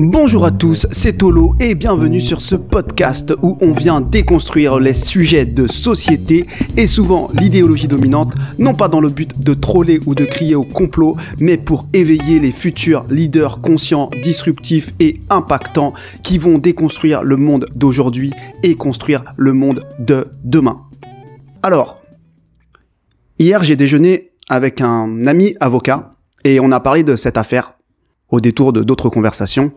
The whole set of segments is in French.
Bonjour à tous, c'est Tolo et bienvenue sur ce podcast où on vient déconstruire les sujets de société et souvent l'idéologie dominante, non pas dans le but de troller ou de crier au complot, mais pour éveiller les futurs leaders conscients, disruptifs et impactants qui vont déconstruire le monde d'aujourd'hui et construire le monde de demain. Alors, hier j'ai déjeuné avec un ami avocat et on a parlé de cette affaire au détour de d'autres conversations.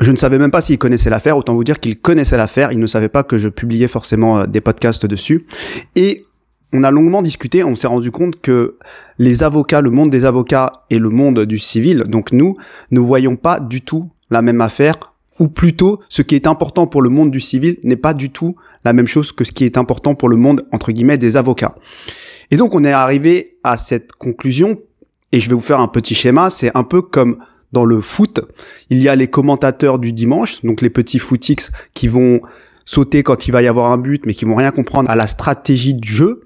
Je ne savais même pas s'il connaissait l'affaire, autant vous dire qu'il connaissait l'affaire, il ne savait pas que je publiais forcément euh, des podcasts dessus. Et on a longuement discuté, on s'est rendu compte que les avocats, le monde des avocats et le monde du civil, donc nous, ne voyons pas du tout la même affaire, ou plutôt ce qui est important pour le monde du civil n'est pas du tout la même chose que ce qui est important pour le monde, entre guillemets, des avocats. Et donc on est arrivé à cette conclusion, et je vais vous faire un petit schéma, c'est un peu comme dans le foot. Il y a les commentateurs du dimanche, donc les petits footix qui vont sauter quand il va y avoir un but, mais qui vont rien comprendre à la stratégie du jeu.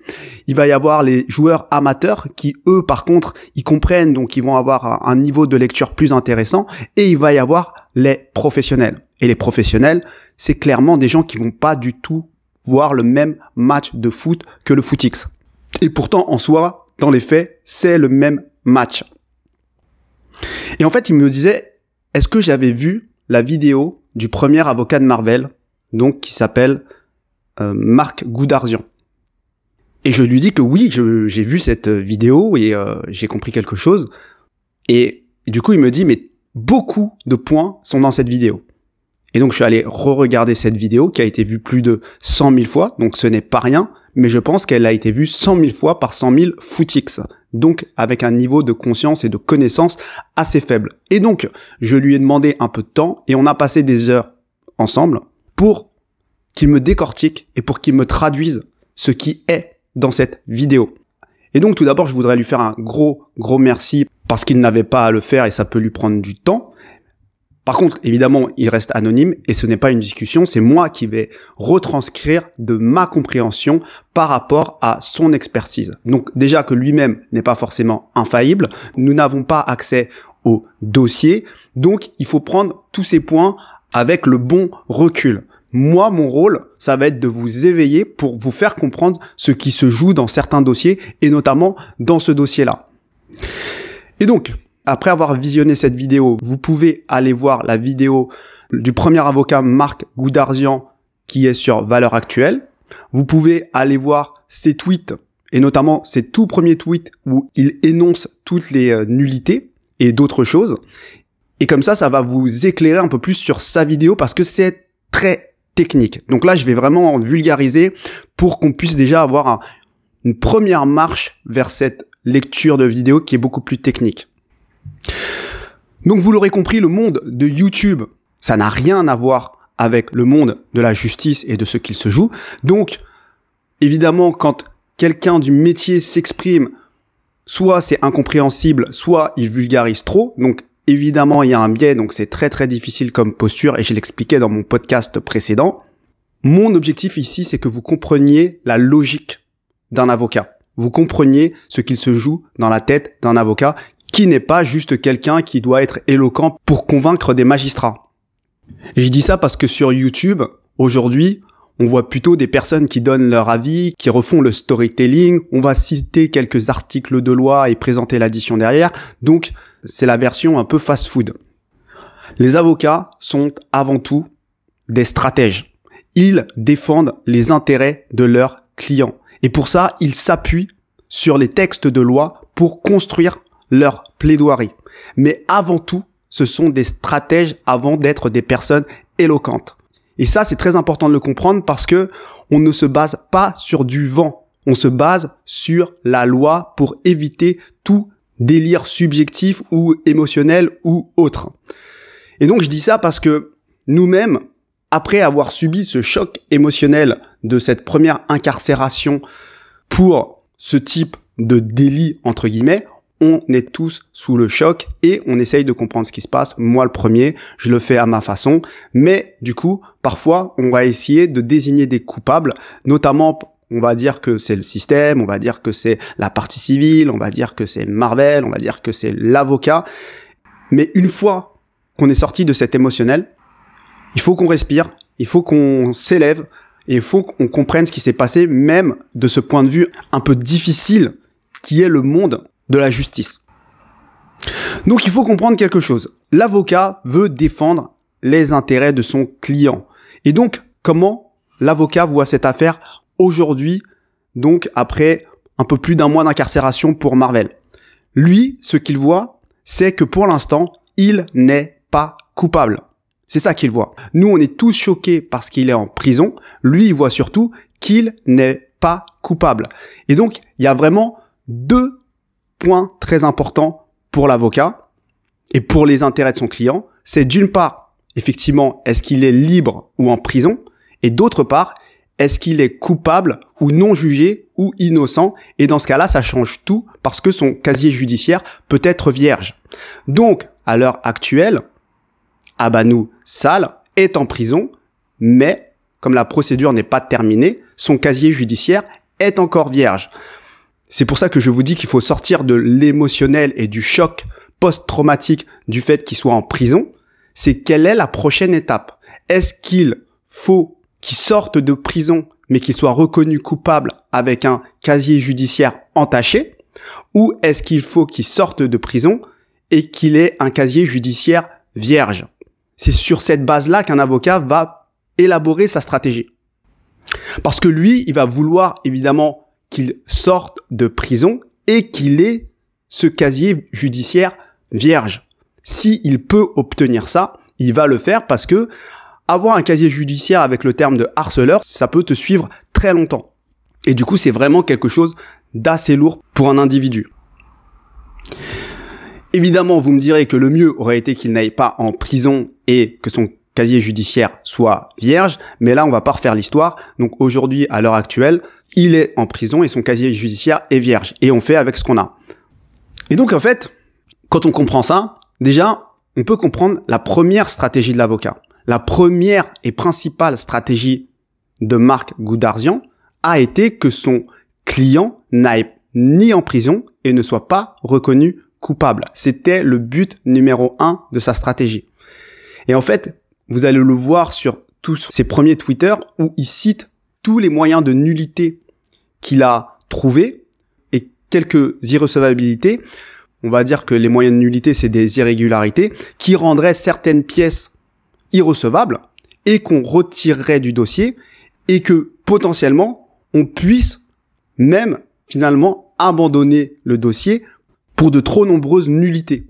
Il va y avoir les joueurs amateurs qui, eux, par contre, ils comprennent, donc ils vont avoir un niveau de lecture plus intéressant. Et il va y avoir les professionnels. Et les professionnels, c'est clairement des gens qui vont pas du tout voir le même match de foot que le footix. Et pourtant, en soi, dans les faits, c'est le même match. Et en fait, il me disait, est-ce que j'avais vu la vidéo du premier avocat de Marvel, donc qui s'appelle euh, Marc Goudarzian Et je lui dis que oui, j'ai vu cette vidéo et euh, j'ai compris quelque chose. Et, du coup, il me dit, mais beaucoup de points sont dans cette vidéo. Et donc, je suis allé re-regarder cette vidéo qui a été vue plus de 100 000 fois, donc ce n'est pas rien, mais je pense qu'elle a été vue 100 000 fois par 100 000 footix donc avec un niveau de conscience et de connaissance assez faible. Et donc, je lui ai demandé un peu de temps et on a passé des heures ensemble pour qu'il me décortique et pour qu'il me traduise ce qui est dans cette vidéo. Et donc tout d'abord, je voudrais lui faire un gros, gros merci parce qu'il n'avait pas à le faire et ça peut lui prendre du temps. Par contre, évidemment, il reste anonyme et ce n'est pas une discussion, c'est moi qui vais retranscrire de ma compréhension par rapport à son expertise. Donc déjà que lui-même n'est pas forcément infaillible, nous n'avons pas accès au dossier, donc il faut prendre tous ces points avec le bon recul. Moi, mon rôle, ça va être de vous éveiller pour vous faire comprendre ce qui se joue dans certains dossiers et notamment dans ce dossier-là. Et donc, après avoir visionné cette vidéo, vous pouvez aller voir la vidéo du premier avocat Marc Goudarzian qui est sur Valeurs Actuelles. Vous pouvez aller voir ses tweets et notamment ses tout premiers tweets où il énonce toutes les euh, nullités et d'autres choses. Et comme ça, ça va vous éclairer un peu plus sur sa vidéo parce que c'est très technique. Donc là, je vais vraiment vulgariser pour qu'on puisse déjà avoir une première marche vers cette lecture de vidéo qui est beaucoup plus technique. Donc vous l'aurez compris, le monde de YouTube, ça n'a rien à voir avec le monde de la justice et de ce qu'il se joue. Donc, évidemment, quand quelqu'un du métier s'exprime, soit c'est incompréhensible, soit il vulgarise trop. Donc, évidemment, il y a un biais, donc c'est très très difficile comme posture, et je l'expliquais dans mon podcast précédent. Mon objectif ici, c'est que vous compreniez la logique d'un avocat. Vous compreniez ce qu'il se joue dans la tête d'un avocat qui n'est pas juste quelqu'un qui doit être éloquent pour convaincre des magistrats? Je dis ça parce que sur YouTube, aujourd'hui, on voit plutôt des personnes qui donnent leur avis, qui refont le storytelling, on va citer quelques articles de loi et présenter l'addition derrière, donc c'est la version un peu fast-food. Les avocats sont avant tout des stratèges. Ils défendent les intérêts de leurs clients. Et pour ça, ils s'appuient sur les textes de loi pour construire leur plaidoirie. Mais avant tout, ce sont des stratèges avant d'être des personnes éloquentes. Et ça, c'est très important de le comprendre parce que on ne se base pas sur du vent. On se base sur la loi pour éviter tout délire subjectif ou émotionnel ou autre. Et donc, je dis ça parce que nous-mêmes, après avoir subi ce choc émotionnel de cette première incarcération pour ce type de délit, entre guillemets, on est tous sous le choc et on essaye de comprendre ce qui se passe. Moi, le premier, je le fais à ma façon. Mais du coup, parfois, on va essayer de désigner des coupables, notamment on va dire que c'est le système, on va dire que c'est la partie civile, on va dire que c'est Marvel, on va dire que c'est l'avocat. Mais une fois qu'on est sorti de cet émotionnel, il faut qu'on respire, il faut qu'on s'élève et il faut qu'on comprenne ce qui s'est passé, même de ce point de vue un peu difficile qui est le monde de la justice. Donc il faut comprendre quelque chose. L'avocat veut défendre les intérêts de son client. Et donc, comment l'avocat voit cette affaire aujourd'hui, donc après un peu plus d'un mois d'incarcération pour Marvel? Lui, ce qu'il voit, c'est que pour l'instant, il n'est pas coupable. C'est ça qu'il voit. Nous, on est tous choqués parce qu'il est en prison. Lui, il voit surtout qu'il n'est pas coupable. Et donc, il y a vraiment deux points très importants pour l'avocat et pour les intérêts de son client. C'est d'une part, effectivement, est-ce qu'il est libre ou en prison Et d'autre part, est-ce qu'il est coupable ou non jugé ou innocent Et dans ce cas-là, ça change tout parce que son casier judiciaire peut être vierge. Donc, à l'heure actuelle, Abanou Sal est en prison, mais comme la procédure n'est pas terminée, son casier judiciaire est encore vierge. C'est pour ça que je vous dis qu'il faut sortir de l'émotionnel et du choc post-traumatique du fait qu'il soit en prison. C'est quelle est la prochaine étape? Est-ce qu'il faut qu'il sorte de prison mais qu'il soit reconnu coupable avec un casier judiciaire entaché? Ou est-ce qu'il faut qu'il sorte de prison et qu'il ait un casier judiciaire vierge? C'est sur cette base-là qu'un avocat va élaborer sa stratégie. Parce que lui, il va vouloir évidemment qu'il sorte de prison et qu'il ait ce casier judiciaire vierge. S'il peut obtenir ça, il va le faire parce que avoir un casier judiciaire avec le terme de harceleur, ça peut te suivre très longtemps. Et du coup, c'est vraiment quelque chose d'assez lourd pour un individu. Évidemment, vous me direz que le mieux aurait été qu'il n'aille pas en prison et que son casier judiciaire soit vierge, mais là, on va pas refaire l'histoire. Donc aujourd'hui, à l'heure actuelle, il est en prison et son casier judiciaire est vierge. Et on fait avec ce qu'on a. Et donc en fait, quand on comprend ça, déjà, on peut comprendre la première stratégie de l'avocat. La première et principale stratégie de Marc Goudarzian a été que son client n'aille ni en prison et ne soit pas reconnu coupable. C'était le but numéro un de sa stratégie. Et en fait, vous allez le voir sur tous ses premiers Twitter où il cite tous les moyens de nullité qu'il a trouvés et quelques irrecevabilités. On va dire que les moyens de nullité, c'est des irrégularités qui rendraient certaines pièces irrecevables et qu'on retirerait du dossier et que potentiellement on puisse même finalement abandonner le dossier pour de trop nombreuses nullités.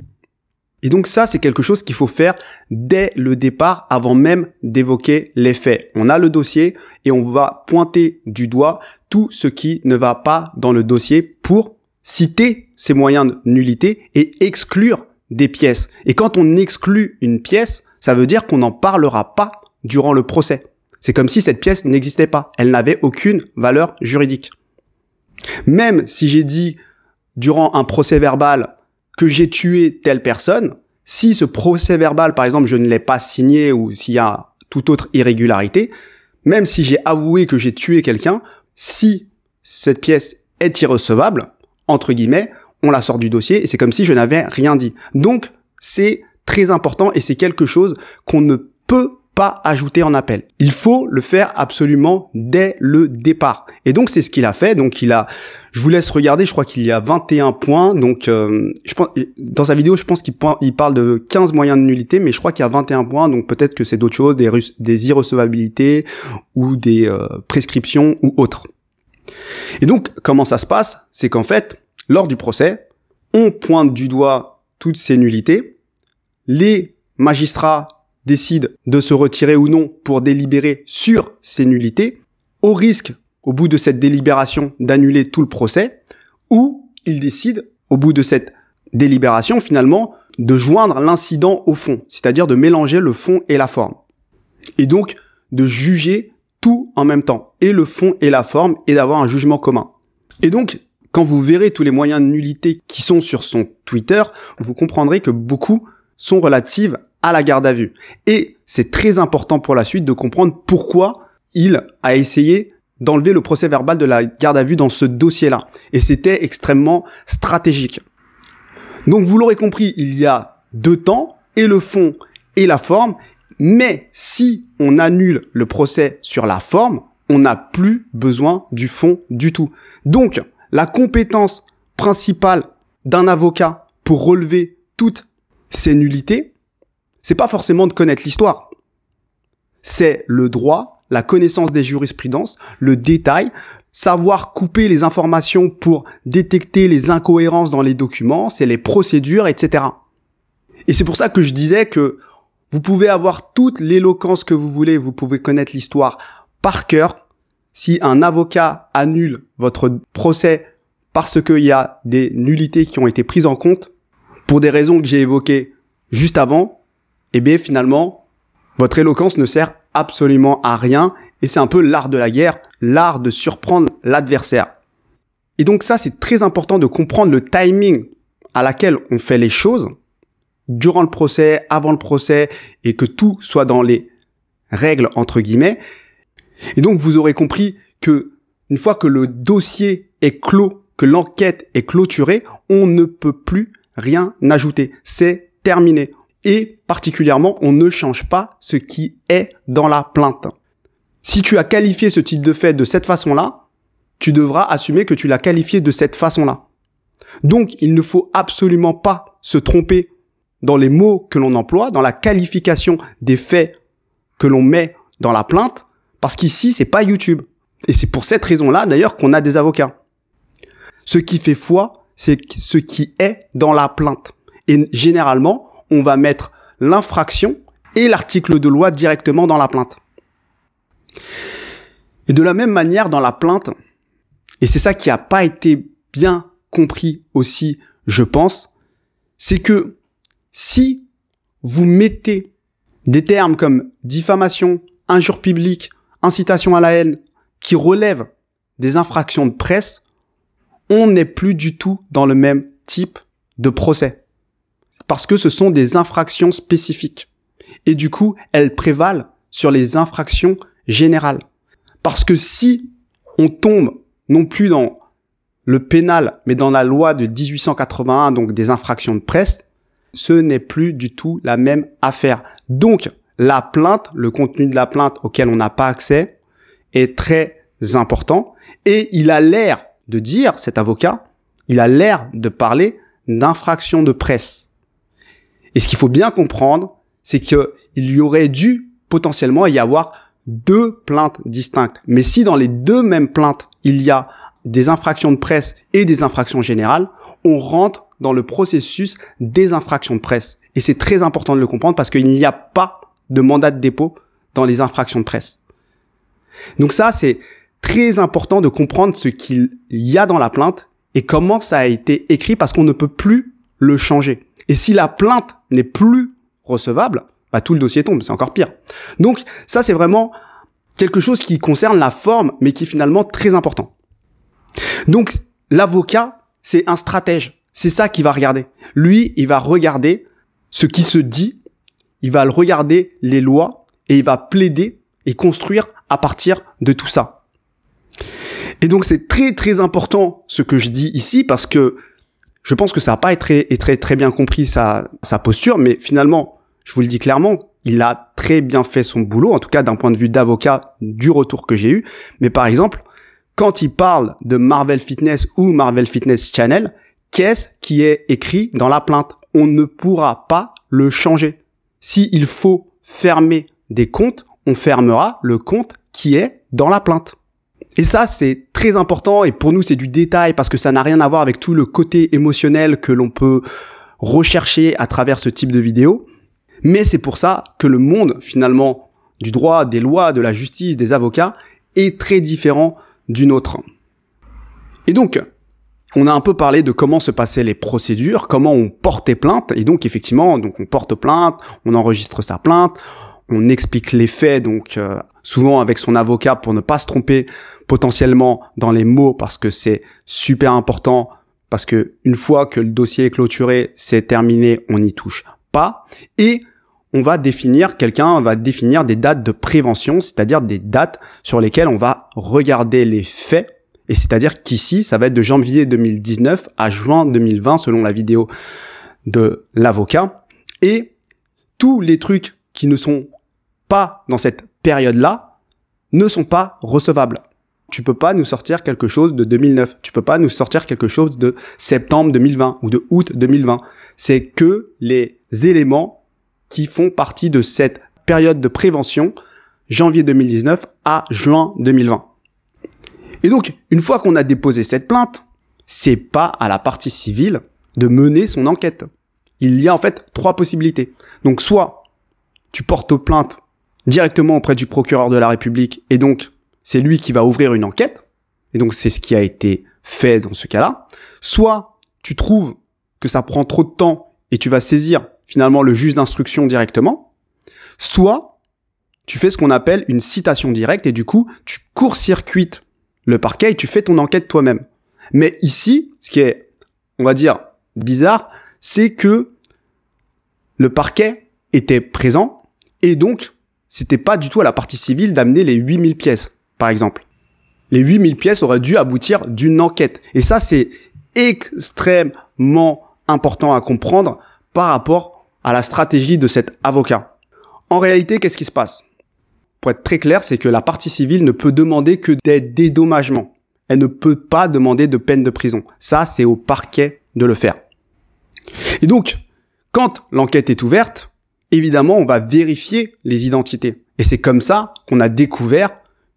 Et donc ça, c'est quelque chose qu'il faut faire dès le départ, avant même d'évoquer les faits. On a le dossier et on va pointer du doigt tout ce qui ne va pas dans le dossier pour citer ces moyens de nullité et exclure des pièces. Et quand on exclut une pièce, ça veut dire qu'on n'en parlera pas durant le procès. C'est comme si cette pièce n'existait pas. Elle n'avait aucune valeur juridique. Même si j'ai dit durant un procès verbal que j'ai tué telle personne, si ce procès verbal, par exemple, je ne l'ai pas signé ou s'il y a toute autre irrégularité, même si j'ai avoué que j'ai tué quelqu'un, si cette pièce est irrecevable, entre guillemets, on la sort du dossier et c'est comme si je n'avais rien dit. Donc, c'est très important et c'est quelque chose qu'on ne peut pas ajouter en appel. Il faut le faire absolument dès le départ. Et donc c'est ce qu'il a fait. Donc il a, je vous laisse regarder. Je crois qu'il y a 21 points. Donc euh, je pense dans sa vidéo, je pense qu'il il parle de 15 moyens de nullité, mais je crois qu'il y a 21 points. Donc peut-être que c'est d'autres choses, des, des irrecevabilités ou des euh, prescriptions ou autres. Et donc comment ça se passe? C'est qu'en fait, lors du procès, on pointe du doigt toutes ces nullités. Les magistrats décide de se retirer ou non pour délibérer sur ces nullités, au risque, au bout de cette délibération, d'annuler tout le procès, ou il décide, au bout de cette délibération, finalement, de joindre l'incident au fond, c'est-à-dire de mélanger le fond et la forme. Et donc, de juger tout en même temps, et le fond et la forme, et d'avoir un jugement commun. Et donc, quand vous verrez tous les moyens de nullité qui sont sur son Twitter, vous comprendrez que beaucoup sont relatives à la garde à vue. Et c'est très important pour la suite de comprendre pourquoi il a essayé d'enlever le procès verbal de la garde à vue dans ce dossier-là. Et c'était extrêmement stratégique. Donc vous l'aurez compris, il y a deux temps, et le fond et la forme. Mais si on annule le procès sur la forme, on n'a plus besoin du fond du tout. Donc, la compétence principale d'un avocat pour relever toutes ces nullités, c'est pas forcément de connaître l'histoire. C'est le droit, la connaissance des jurisprudences, le détail, savoir couper les informations pour détecter les incohérences dans les documents, c'est les procédures, etc. Et c'est pour ça que je disais que vous pouvez avoir toute l'éloquence que vous voulez, vous pouvez connaître l'histoire par cœur. Si un avocat annule votre procès parce qu'il y a des nullités qui ont été prises en compte, pour des raisons que j'ai évoquées juste avant, eh bien finalement, votre éloquence ne sert absolument à rien et c'est un peu l'art de la guerre, l'art de surprendre l'adversaire. Et donc ça, c'est très important de comprendre le timing à laquelle on fait les choses durant le procès, avant le procès, et que tout soit dans les règles entre guillemets. Et donc vous aurez compris que une fois que le dossier est clos, que l'enquête est clôturée, on ne peut plus rien ajouter. C'est terminé. Et particulièrement, on ne change pas ce qui est dans la plainte. Si tu as qualifié ce type de fait de cette façon-là, tu devras assumer que tu l'as qualifié de cette façon-là. Donc, il ne faut absolument pas se tromper dans les mots que l'on emploie, dans la qualification des faits que l'on met dans la plainte, parce qu'ici, c'est pas YouTube. Et c'est pour cette raison-là, d'ailleurs, qu'on a des avocats. Ce qui fait foi, c'est ce qui est dans la plainte. Et généralement, on va mettre l'infraction et l'article de loi directement dans la plainte. Et de la même manière, dans la plainte, et c'est ça qui n'a pas été bien compris aussi, je pense, c'est que si vous mettez des termes comme diffamation, injure publique, incitation à la haine, qui relèvent des infractions de presse, on n'est plus du tout dans le même type de procès. Parce que ce sont des infractions spécifiques. Et du coup, elles prévalent sur les infractions générales. Parce que si on tombe non plus dans le pénal, mais dans la loi de 1881, donc des infractions de presse, ce n'est plus du tout la même affaire. Donc, la plainte, le contenu de la plainte auquel on n'a pas accès, est très important. Et il a l'air de dire, cet avocat, il a l'air de parler d'infraction de presse. Et ce qu'il faut bien comprendre, c'est qu'il y aurait dû potentiellement y avoir deux plaintes distinctes. Mais si dans les deux mêmes plaintes, il y a des infractions de presse et des infractions générales, on rentre dans le processus des infractions de presse. Et c'est très important de le comprendre parce qu'il n'y a pas de mandat de dépôt dans les infractions de presse. Donc ça, c'est très important de comprendre ce qu'il y a dans la plainte et comment ça a été écrit parce qu'on ne peut plus le changer. Et si la plainte n'est plus recevable, bah, tout le dossier tombe, c'est encore pire. Donc ça, c'est vraiment quelque chose qui concerne la forme, mais qui est finalement très important. Donc l'avocat, c'est un stratège. C'est ça qu'il va regarder. Lui, il va regarder ce qui se dit, il va regarder les lois et il va plaider et construire à partir de tout ça. Et donc c'est très très important ce que je dis ici parce que je pense que ça n'a pas été très, très, très bien compris sa, sa posture, mais finalement, je vous le dis clairement, il a très bien fait son boulot, en tout cas d'un point de vue d'avocat du retour que j'ai eu. Mais par exemple, quand il parle de Marvel Fitness ou Marvel Fitness Channel, qu'est-ce qui est écrit dans la plainte? On ne pourra pas le changer. S'il faut fermer des comptes, on fermera le compte qui est dans la plainte. Et ça, c'est très important et pour nous, c'est du détail parce que ça n'a rien à voir avec tout le côté émotionnel que l'on peut rechercher à travers ce type de vidéo. Mais c'est pour ça que le monde, finalement, du droit, des lois, de la justice, des avocats, est très différent du nôtre. Et donc, on a un peu parlé de comment se passaient les procédures, comment on portait plainte, et donc effectivement, donc on porte plainte, on enregistre sa plainte, on explique les faits, donc euh, souvent avec son avocat pour ne pas se tromper potentiellement dans les mots, parce que c'est super important, parce que une fois que le dossier est clôturé, c'est terminé, on n'y touche pas, et on va définir, quelqu'un va définir des dates de prévention, c'est-à-dire des dates sur lesquelles on va regarder les faits et c'est-à-dire qu'ici, ça va être de janvier 2019 à juin 2020 selon la vidéo de l'avocat. Et tous les trucs qui ne sont pas dans cette période-là ne sont pas recevables. Tu peux pas nous sortir quelque chose de 2009. Tu peux pas nous sortir quelque chose de septembre 2020 ou de août 2020. C'est que les éléments qui font partie de cette période de prévention, janvier 2019 à juin 2020. Et donc, une fois qu'on a déposé cette plainte, c'est pas à la partie civile de mener son enquête. Il y a en fait trois possibilités. Donc, soit tu portes plainte directement auprès du procureur de la République et donc c'est lui qui va ouvrir une enquête. Et donc c'est ce qui a été fait dans ce cas-là. Soit tu trouves que ça prend trop de temps et tu vas saisir finalement le juge d'instruction directement. Soit tu fais ce qu'on appelle une citation directe et du coup tu court-circuites le parquet et tu fais ton enquête toi-même. Mais ici, ce qui est, on va dire, bizarre, c'est que le parquet était présent et donc c'était pas du tout à la partie civile d'amener les 8000 pièces, par exemple. Les 8000 pièces auraient dû aboutir d'une enquête. Et ça, c'est extrêmement important à comprendre par rapport à la stratégie de cet avocat. En réalité, qu'est-ce qui se passe? Pour être très clair, c'est que la partie civile ne peut demander que des dédommagements. Elle ne peut pas demander de peine de prison. Ça, c'est au parquet de le faire. Et donc, quand l'enquête est ouverte, évidemment, on va vérifier les identités. Et c'est comme ça qu'on a découvert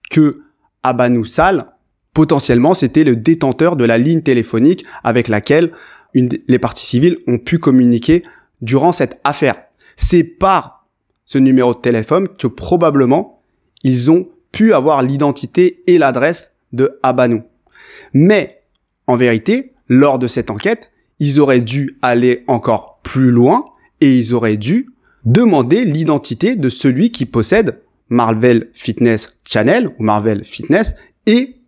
que Abanou Sal, potentiellement, c'était le détenteur de la ligne téléphonique avec laquelle les parties civiles ont pu communiquer durant cette affaire. C'est par ce numéro de téléphone que probablement ils ont pu avoir l'identité et l'adresse de Abanou. Mais en vérité, lors de cette enquête, ils auraient dû aller encore plus loin et ils auraient dû demander l'identité de celui qui possède Marvel Fitness Channel ou Marvel Fitness et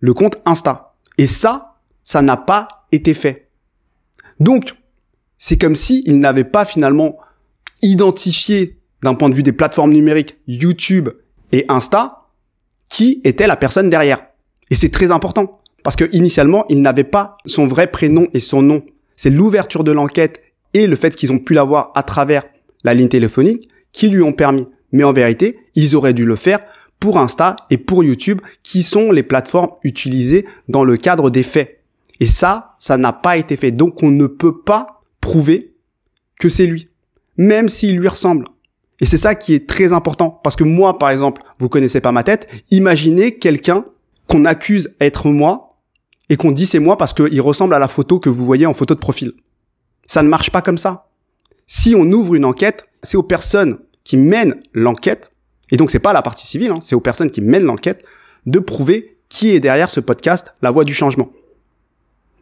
le compte Insta. Et ça, ça n'a pas été fait. Donc, c'est comme s'ils n'avaient pas finalement identifier d'un point de vue des plateformes numériques YouTube et Insta qui était la personne derrière. Et c'est très important parce que initialement, ils n'avaient pas son vrai prénom et son nom. C'est l'ouverture de l'enquête et le fait qu'ils ont pu l'avoir à travers la ligne téléphonique qui lui ont permis. Mais en vérité, ils auraient dû le faire pour Insta et pour YouTube qui sont les plateformes utilisées dans le cadre des faits. Et ça, ça n'a pas été fait. Donc on ne peut pas prouver que c'est lui même s'il lui ressemble. Et c'est ça qui est très important. Parce que moi, par exemple, vous connaissez pas ma tête, imaginez quelqu'un qu'on accuse être moi et qu'on dit c'est moi parce qu'il ressemble à la photo que vous voyez en photo de profil. Ça ne marche pas comme ça. Si on ouvre une enquête, c'est aux personnes qui mènent l'enquête, et donc c'est pas la partie civile, hein, c'est aux personnes qui mènent l'enquête, de prouver qui est derrière ce podcast, la voix du changement.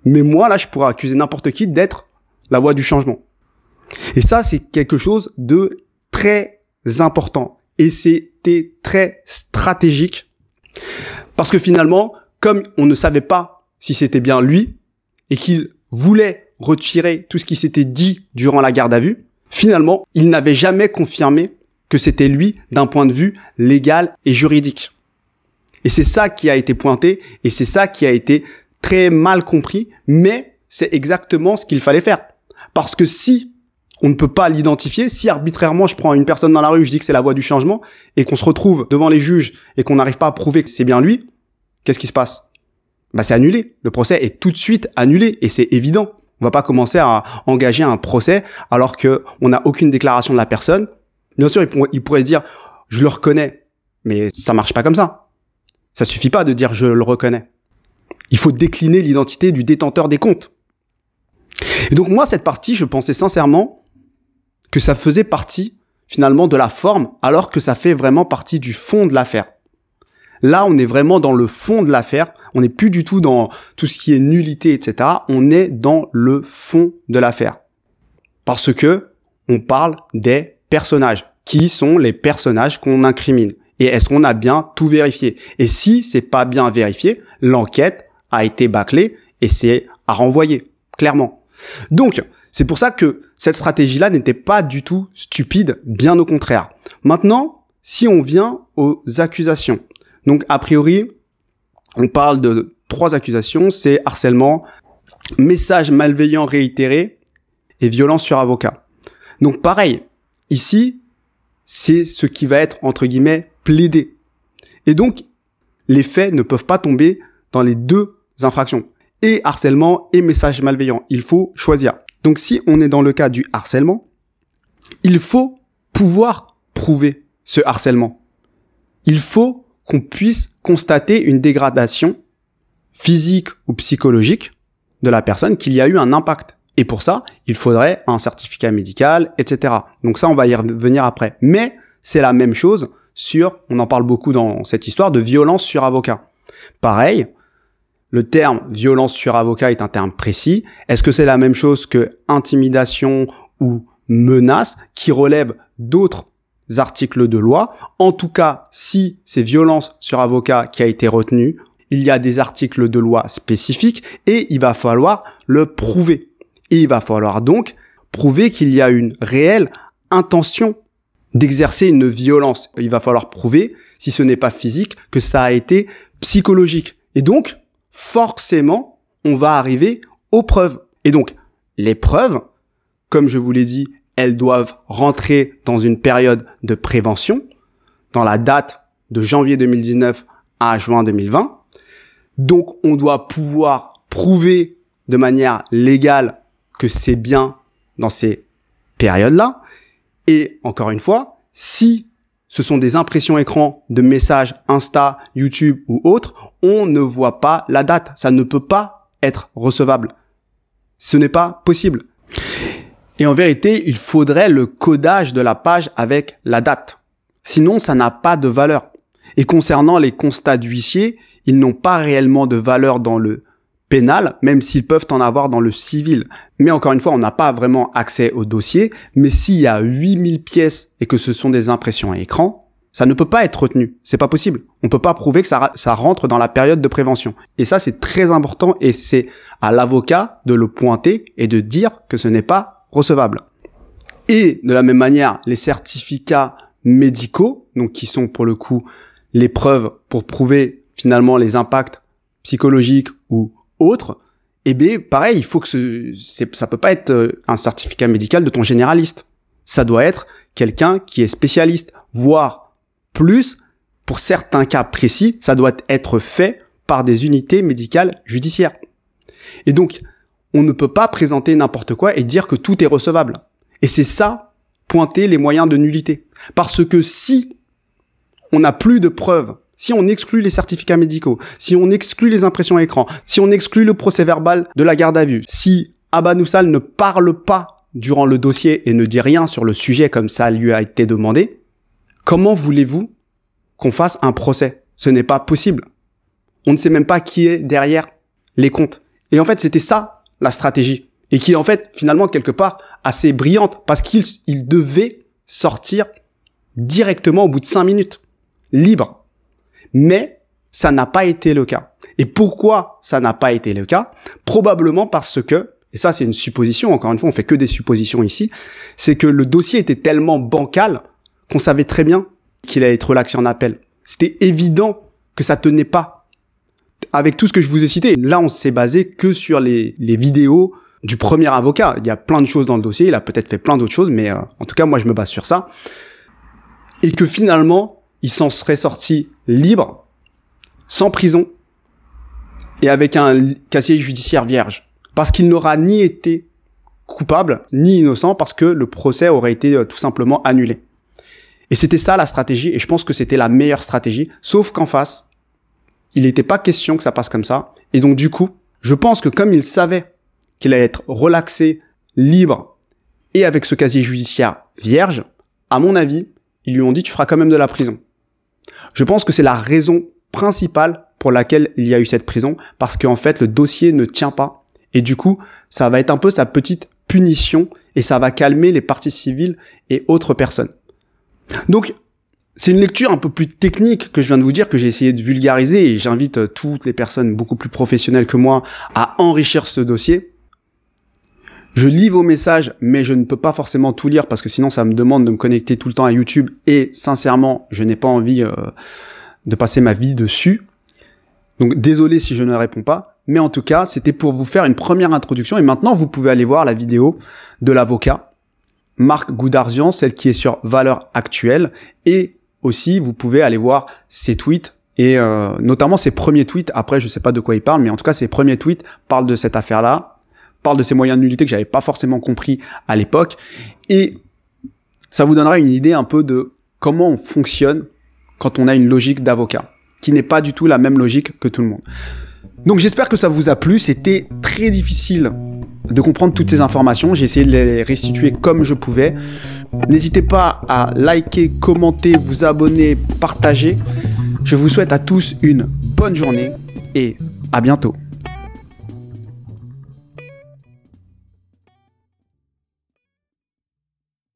Mais moi, là, je pourrais accuser n'importe qui d'être la voix du changement. Et ça, c'est quelque chose de très important. Et c'était très stratégique. Parce que finalement, comme on ne savait pas si c'était bien lui, et qu'il voulait retirer tout ce qui s'était dit durant la garde à vue, finalement, il n'avait jamais confirmé que c'était lui d'un point de vue légal et juridique. Et c'est ça qui a été pointé, et c'est ça qui a été très mal compris, mais c'est exactement ce qu'il fallait faire. Parce que si on ne peut pas l'identifier. Si arbitrairement je prends une personne dans la rue, je dis que c'est la voix du changement, et qu'on se retrouve devant les juges et qu'on n'arrive pas à prouver que c'est bien lui, qu'est-ce qui se passe? Bah c'est annulé. Le procès est tout de suite annulé et c'est évident. On va pas commencer à engager un procès alors que on n'a aucune déclaration de la personne. Bien sûr, il, pourrait dire je le reconnais, mais ça marche pas comme ça. Ça suffit pas de dire je le reconnais. Il faut décliner l'identité du détenteur des comptes. Et donc moi, cette partie, je pensais sincèrement que ça faisait partie finalement de la forme, alors que ça fait vraiment partie du fond de l'affaire. Là, on est vraiment dans le fond de l'affaire. On n'est plus du tout dans tout ce qui est nullité, etc. On est dans le fond de l'affaire. Parce que on parle des personnages. Qui sont les personnages qu'on incrimine? Et est-ce qu'on a bien tout vérifié? Et si c'est pas bien vérifié, l'enquête a été bâclée et c'est à renvoyer, clairement. Donc, c'est pour ça que cette stratégie-là n'était pas du tout stupide, bien au contraire. Maintenant, si on vient aux accusations. Donc, a priori, on parle de trois accusations, c'est harcèlement, message malveillant réitéré et violence sur avocat. Donc, pareil, ici, c'est ce qui va être, entre guillemets, plaidé. Et donc, les faits ne peuvent pas tomber dans les deux infractions. Et harcèlement et message malveillant. Il faut choisir. Donc si on est dans le cas du harcèlement, il faut pouvoir prouver ce harcèlement. Il faut qu'on puisse constater une dégradation physique ou psychologique de la personne, qu'il y a eu un impact. Et pour ça, il faudrait un certificat médical, etc. Donc ça, on va y revenir après. Mais c'est la même chose sur, on en parle beaucoup dans cette histoire, de violence sur avocat. Pareil, le terme violence sur avocat est un terme précis. Est-ce que c'est la même chose que intimidation ou menace qui relève d'autres articles de loi En tout cas, si c'est violence sur avocat qui a été retenu, il y a des articles de loi spécifiques et il va falloir le prouver. Et il va falloir donc prouver qu'il y a une réelle intention d'exercer une violence. Il va falloir prouver, si ce n'est pas physique, que ça a été psychologique. Et donc, forcément, on va arriver aux preuves. Et donc, les preuves, comme je vous l'ai dit, elles doivent rentrer dans une période de prévention, dans la date de janvier 2019 à juin 2020. Donc, on doit pouvoir prouver de manière légale que c'est bien dans ces périodes-là. Et encore une fois, si ce sont des impressions écran de messages Insta, YouTube ou autres, on ne voit pas la date. Ça ne peut pas être recevable. Ce n'est pas possible. Et en vérité, il faudrait le codage de la page avec la date. Sinon, ça n'a pas de valeur. Et concernant les constats d'huissier, ils n'ont pas réellement de valeur dans le pénal, même s'ils peuvent en avoir dans le civil. Mais encore une fois, on n'a pas vraiment accès au dossier, mais s'il y a 8000 pièces et que ce sont des impressions à écran, ça ne peut pas être retenu. C'est pas possible. On peut pas prouver que ça, ça rentre dans la période de prévention. Et ça, c'est très important et c'est à l'avocat de le pointer et de dire que ce n'est pas recevable. Et de la même manière, les certificats médicaux, donc qui sont pour le coup les preuves pour prouver finalement les impacts psychologiques ou autre, eh bien, pareil, il faut que ce, ça peut pas être euh, un certificat médical de ton généraliste. Ça doit être quelqu'un qui est spécialiste, voire plus, pour certains cas précis, ça doit être fait par des unités médicales judiciaires. Et donc, on ne peut pas présenter n'importe quoi et dire que tout est recevable. Et c'est ça, pointer les moyens de nullité. Parce que si on n'a plus de preuves si on exclut les certificats médicaux, si on exclut les impressions écran, si on exclut le procès verbal de la garde à vue, si Abanoussal ne parle pas durant le dossier et ne dit rien sur le sujet comme ça lui a été demandé, comment voulez-vous qu'on fasse un procès? Ce n'est pas possible. On ne sait même pas qui est derrière les comptes. Et en fait, c'était ça la stratégie. Et qui en fait finalement quelque part assez brillante parce qu'il devait sortir directement au bout de cinq minutes, libre. Mais ça n'a pas été le cas. Et pourquoi ça n'a pas été le cas? Probablement parce que, et ça c'est une supposition, encore une fois on fait que des suppositions ici, c'est que le dossier était tellement bancal qu'on savait très bien qu'il allait être relaxé en appel. C'était évident que ça tenait pas. Avec tout ce que je vous ai cité, là on s'est basé que sur les, vidéos du premier avocat. Il y a plein de choses dans le dossier, il a peut-être fait plein d'autres choses, mais euh, en tout cas moi je me base sur ça. Et que finalement, il s'en serait sorti libre, sans prison, et avec un casier judiciaire vierge. Parce qu'il n'aura ni été coupable, ni innocent, parce que le procès aurait été euh, tout simplement annulé. Et c'était ça la stratégie, et je pense que c'était la meilleure stratégie, sauf qu'en face, il n'était pas question que ça passe comme ça. Et donc du coup, je pense que comme il savait qu'il allait être relaxé, libre, et avec ce casier judiciaire vierge, à mon avis, ils lui ont dit tu feras quand même de la prison. Je pense que c'est la raison principale pour laquelle il y a eu cette prison, parce qu'en fait, le dossier ne tient pas. Et du coup, ça va être un peu sa petite punition, et ça va calmer les parties civiles et autres personnes. Donc, c'est une lecture un peu plus technique que je viens de vous dire, que j'ai essayé de vulgariser, et j'invite euh, toutes les personnes beaucoup plus professionnelles que moi à enrichir ce dossier. Je lis vos messages, mais je ne peux pas forcément tout lire parce que sinon ça me demande de me connecter tout le temps à YouTube et sincèrement, je n'ai pas envie euh, de passer ma vie dessus. Donc désolé si je ne réponds pas, mais en tout cas, c'était pour vous faire une première introduction et maintenant vous pouvez aller voir la vidéo de l'avocat Marc Goudarzian, celle qui est sur Valeurs Actuelles. Et aussi, vous pouvez aller voir ses tweets et euh, notamment ses premiers tweets. Après, je sais pas de quoi il parle, mais en tout cas, ses premiers tweets parlent de cette affaire-là, parlent de ces moyens de nullité que j'avais pas forcément compris à l'époque. Et ça vous donnera une idée un peu de comment on fonctionne quand on a une logique d'avocat, qui n'est pas du tout la même logique que tout le monde. Donc j'espère que ça vous a plu, c'était très difficile de comprendre toutes ces informations, j'ai essayé de les restituer comme je pouvais. N'hésitez pas à liker, commenter, vous abonner, partager. Je vous souhaite à tous une bonne journée et à bientôt.